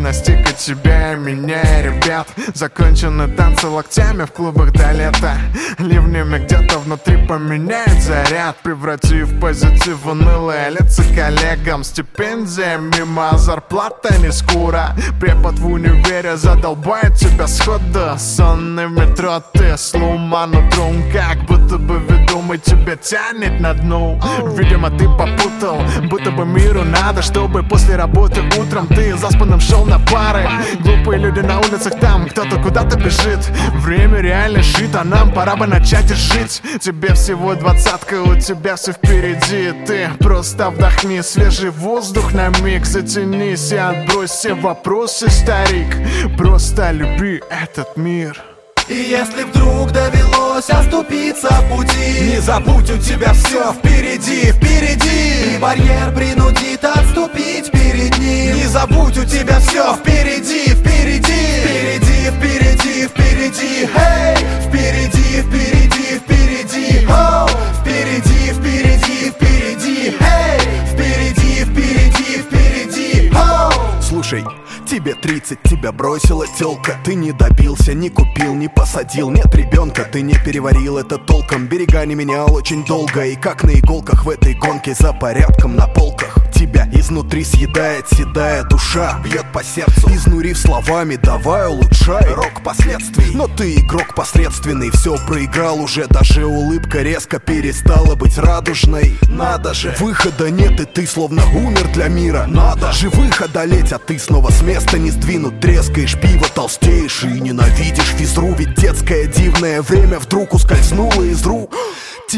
настигать тебя и меня и ребят. Закончены танцы локтями в клубах до лета. Ливнями где-то внутри поменяет заряд. Превратив позитив в унылые лица коллегам. Стипендия мимо, зарплата не скоро Препод в универе задолбает тебя сходу Сонный метро, ты сломан утром Как будто ведомый тебя тянет на дно. Видимо ты попутал, будто бы миру надо Чтобы после работы утром ты заспанным шел на пары. Глупые люди на улицах там, кто-то куда-то бежит. Время реально шит, а нам пора бы начать жить. Тебе всего двадцатка, у тебя все впереди. Ты просто вдохни свежий воздух на миг Затянись и отбрось все вопросы, старик. Просто люби этот мир. И если вдруг довелось оступиться в пути забудь, у тебя все впереди, впереди. И барьер принудит отступить перед ним. Не забудь, у тебя все впереди, Тебе 30, тебя бросила телка Ты не добился, не купил, не посадил Нет ребенка, ты не переварил это толком Берега не менял очень долго. И как на иголках в этой гонке за порядком на полках Тебя изнутри съедает седая душа Бьет по сердцу, изнурив словами Давай улучшай рок последствий. Но ты игрок посредственный Все проиграл уже, даже улыбка резко Перестала быть радужной. Надо же, выхода нет и ты словно умер для мира. Надо живых одолеть, а ты снова с места не сдвинут. Трескаешь пиво, толстеешь и ненавидишь физру. Ведь детское дивное время вдруг ускользнуло из рук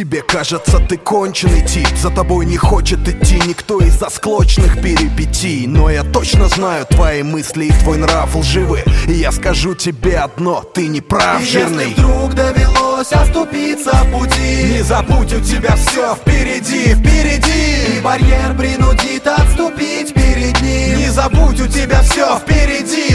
Тебе кажется, ты конченый тип. За тобой не хочет идти никто из-за склочных перипетий. Но я точно знаю, твои мысли и твой нрав лживы. И я скажу тебе одно, ты не прав, И жирный если вдруг довелось оступиться в пути Не забудь, у тебя все впереди, впереди. И барьер принудит отступить перед ним. Не забудь, у тебя все впереди,